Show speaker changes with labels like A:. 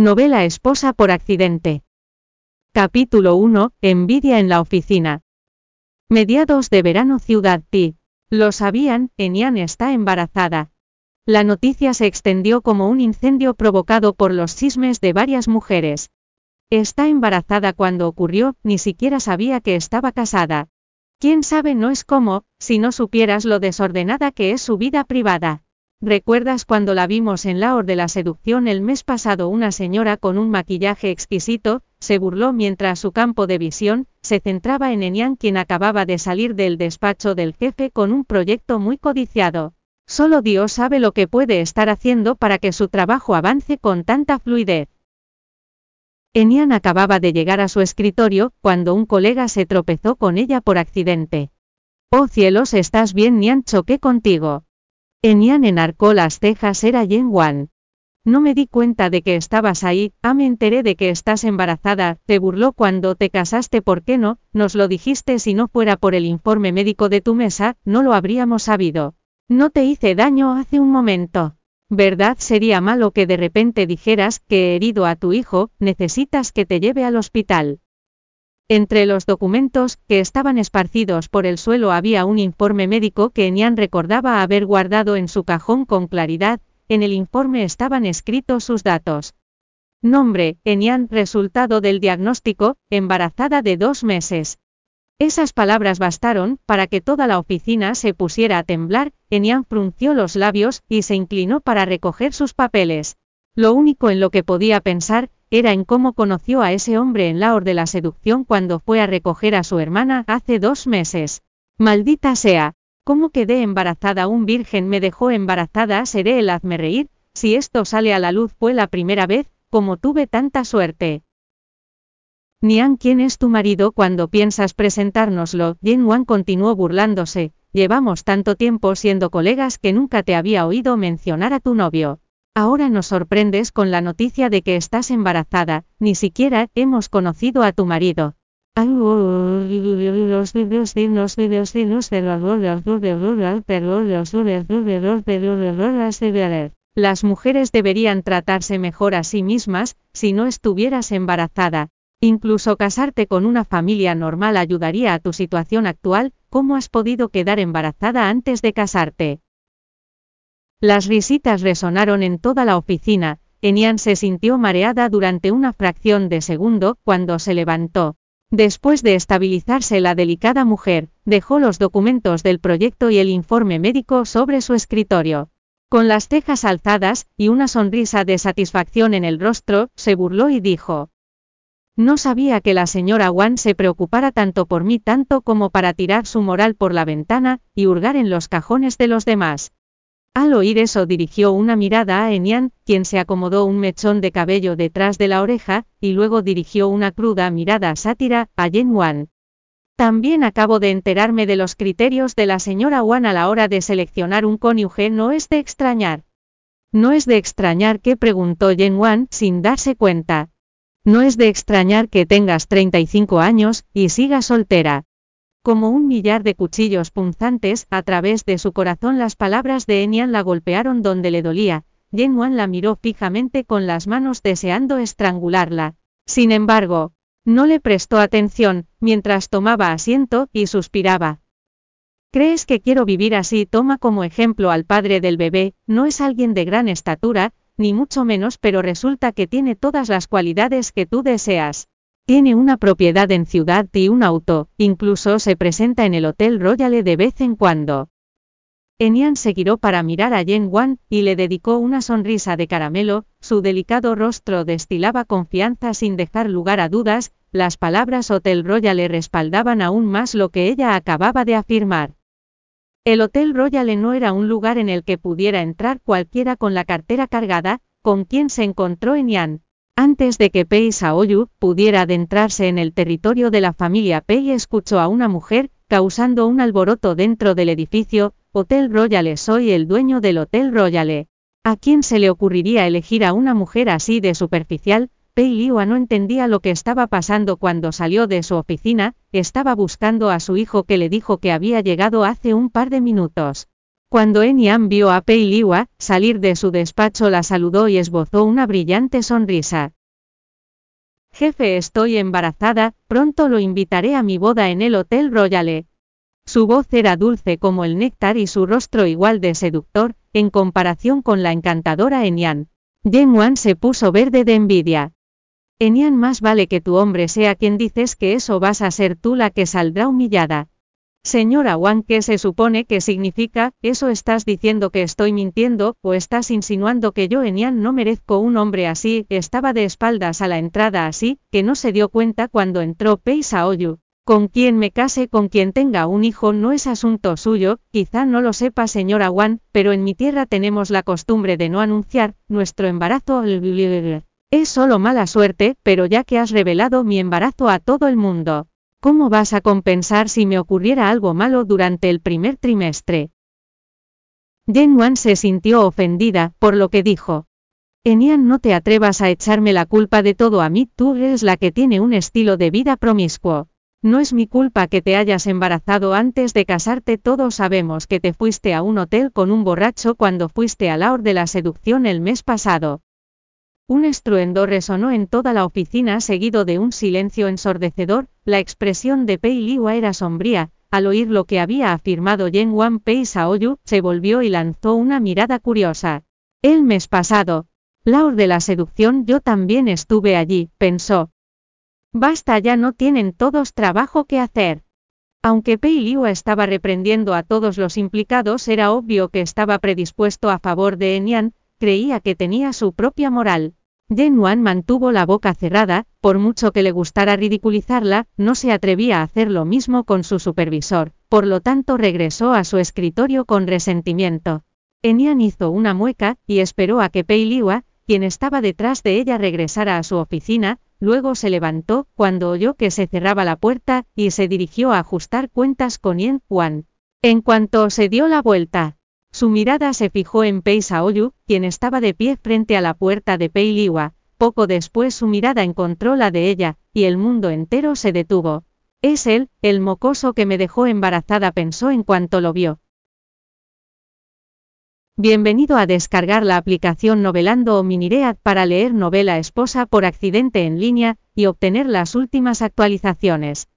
A: Novela Esposa por accidente. Capítulo 1. Envidia en la oficina. Mediados de verano Ciudad T. Lo sabían, Enian está embarazada. La noticia se extendió como un incendio provocado por los chismes de varias mujeres. Está embarazada cuando ocurrió, ni siquiera sabía que estaba casada. Quién sabe no es como, si no supieras lo desordenada que es su vida privada. ¿Recuerdas cuando la vimos en la hora de la seducción el mes pasado? Una señora con un maquillaje exquisito, se burló mientras su campo de visión, se centraba en Enian quien acababa de salir del despacho del jefe con un proyecto muy codiciado. Solo Dios sabe lo que puede estar haciendo para que su trabajo avance con tanta fluidez. Enian acababa de llegar a su escritorio, cuando un colega se tropezó con ella por accidente. Oh cielos, ¿estás bien? Nian choqué contigo. Enian enarcó las cejas era Yen Wan. No me di cuenta de que estabas ahí, ah me enteré de que estás embarazada, te burló cuando te casaste, ¿por qué no? Nos lo dijiste si no fuera por el informe médico de tu mesa, no lo habríamos sabido. No te hice daño hace un momento. ¿Verdad sería malo que de repente dijeras que he herido a tu hijo, necesitas que te lleve al hospital? Entre los documentos que estaban esparcidos por el suelo había un informe médico que Enian recordaba haber guardado en su cajón con claridad, en el informe estaban escritos sus datos. Nombre, Enian, resultado del diagnóstico, embarazada de dos meses. Esas palabras bastaron para que toda la oficina se pusiera a temblar, Enian frunció los labios y se inclinó para recoger sus papeles. Lo único en lo que podía pensar era en cómo conoció a ese hombre en la hora de la seducción cuando fue a recoger a su hermana hace dos meses. Maldita sea, ¿cómo quedé embarazada? Un virgen me dejó embarazada, seré el hazme reír, si esto sale a la luz fue la primera vez, como tuve tanta suerte. Nian, ¿quién es tu marido cuando piensas presentárnoslo? Yen Wan continuó burlándose, llevamos tanto tiempo siendo colegas que nunca te había oído mencionar a tu novio. Ahora nos sorprendes con la noticia de que estás embarazada, ni siquiera hemos conocido a tu marido. Las mujeres deberían tratarse mejor a sí mismas, si no estuvieras embarazada. Incluso casarte con una familia normal ayudaría a tu situación actual, ¿cómo has podido quedar embarazada antes de casarte? Las risitas resonaron en toda la oficina, Enian se sintió mareada durante una fracción de segundo, cuando se levantó. Después de estabilizarse la delicada mujer, dejó los documentos del proyecto y el informe médico sobre su escritorio. Con las cejas alzadas, y una sonrisa de satisfacción en el rostro, se burló y dijo. No sabía que la señora Wan se preocupara tanto por mí tanto como para tirar su moral por la ventana, y hurgar en los cajones de los demás. Al oír eso dirigió una mirada a Enian, quien se acomodó un mechón de cabello detrás de la oreja, y luego dirigió una cruda mirada sátira a Yen Wan. También acabo de enterarme de los criterios de la señora Wan a la hora de seleccionar un cónyuge. No es de extrañar. No es de extrañar que preguntó Yen Wan sin darse cuenta. No es de extrañar que tengas 35 años y sigas soltera. Como un millar de cuchillos punzantes, a través de su corazón las palabras de Enian la golpearon donde le dolía. Wan la miró fijamente con las manos deseando estrangularla. Sin embargo, no le prestó atención, mientras tomaba asiento y suspiraba. ¿Crees que quiero vivir así? Toma como ejemplo al padre del bebé, no es alguien de gran estatura, ni mucho menos, pero resulta que tiene todas las cualidades que tú deseas. Tiene una propiedad en Ciudad y un auto, incluso se presenta en el Hotel Royale de vez en cuando. Enian se giró para mirar a Yen Wan, y le dedicó una sonrisa de caramelo, su delicado rostro destilaba confianza sin dejar lugar a dudas, las palabras Hotel Royale respaldaban aún más lo que ella acababa de afirmar. El Hotel Royale no era un lugar en el que pudiera entrar cualquiera con la cartera cargada, con quien se encontró Enian. Antes de que Pei Saoyu pudiera adentrarse en el territorio de la familia Pei escuchó a una mujer, causando un alboroto dentro del edificio, Hotel Royale soy el dueño del Hotel Royale. ¿A quién se le ocurriría elegir a una mujer así de superficial? Pei Liua no entendía lo que estaba pasando cuando salió de su oficina, estaba buscando a su hijo que le dijo que había llegado hace un par de minutos. Cuando Enian vio a Pei Liwa salir de su despacho la saludó y esbozó una brillante sonrisa. Jefe, estoy embarazada, pronto lo invitaré a mi boda en el Hotel Royale. Su voz era dulce como el néctar y su rostro igual de seductor, en comparación con la encantadora Enian. Yen Wan se puso verde de envidia. Enian, más vale que tu hombre sea quien dices que eso vas a ser tú la que saldrá humillada. Señora Wang, ¿qué se supone que significa? ¿Eso estás diciendo que estoy mintiendo, o estás insinuando que yo Enian no merezco un hombre así? Estaba de espaldas a la entrada así, que no se dio cuenta cuando entró Pei Saoyu. Con quien me case, con quien tenga un hijo no es asunto suyo, quizá no lo sepa señora Wang, pero en mi tierra tenemos la costumbre de no anunciar nuestro embarazo. Es solo mala suerte, pero ya que has revelado mi embarazo a todo el mundo, ¿Cómo vas a compensar si me ocurriera algo malo durante el primer trimestre? Wan se sintió ofendida, por lo que dijo. Enian, no te atrevas a echarme la culpa de todo a mí, tú eres la que tiene un estilo de vida promiscuo. No es mi culpa que te hayas embarazado antes de casarte, todos sabemos que te fuiste a un hotel con un borracho cuando fuiste a la hora de la seducción el mes pasado. Un estruendo resonó en toda la oficina seguido de un silencio ensordecedor, la expresión de Pei Liwa era sombría, al oír lo que había afirmado Yen Wan Pei Saoyu, se volvió y lanzó una mirada curiosa. El mes pasado, Laur de la seducción yo también estuve allí, pensó. Basta ya no tienen todos trabajo que hacer. Aunque Pei Liwa estaba reprendiendo a todos los implicados era obvio que estaba predispuesto a favor de Enian, creía que tenía su propia moral. Yen Wan mantuvo la boca cerrada, por mucho que le gustara ridiculizarla, no se atrevía a hacer lo mismo con su supervisor, por lo tanto regresó a su escritorio con resentimiento. Enian hizo una mueca, y esperó a que Pei Liwa, quien estaba detrás de ella regresara a su oficina, luego se levantó, cuando oyó que se cerraba la puerta, y se dirigió a ajustar cuentas con Yen Wan. En cuanto se dio la vuelta, su mirada se fijó en Pei Saoyu, quien estaba de pie frente a la puerta de Pei Liwa. Poco después su mirada encontró la de ella, y el mundo entero se detuvo. Es él, el mocoso que me dejó embarazada, pensó en cuanto lo vio. Bienvenido a descargar la aplicación Novelando o Miniread para leer novela esposa por accidente en línea y obtener las últimas actualizaciones.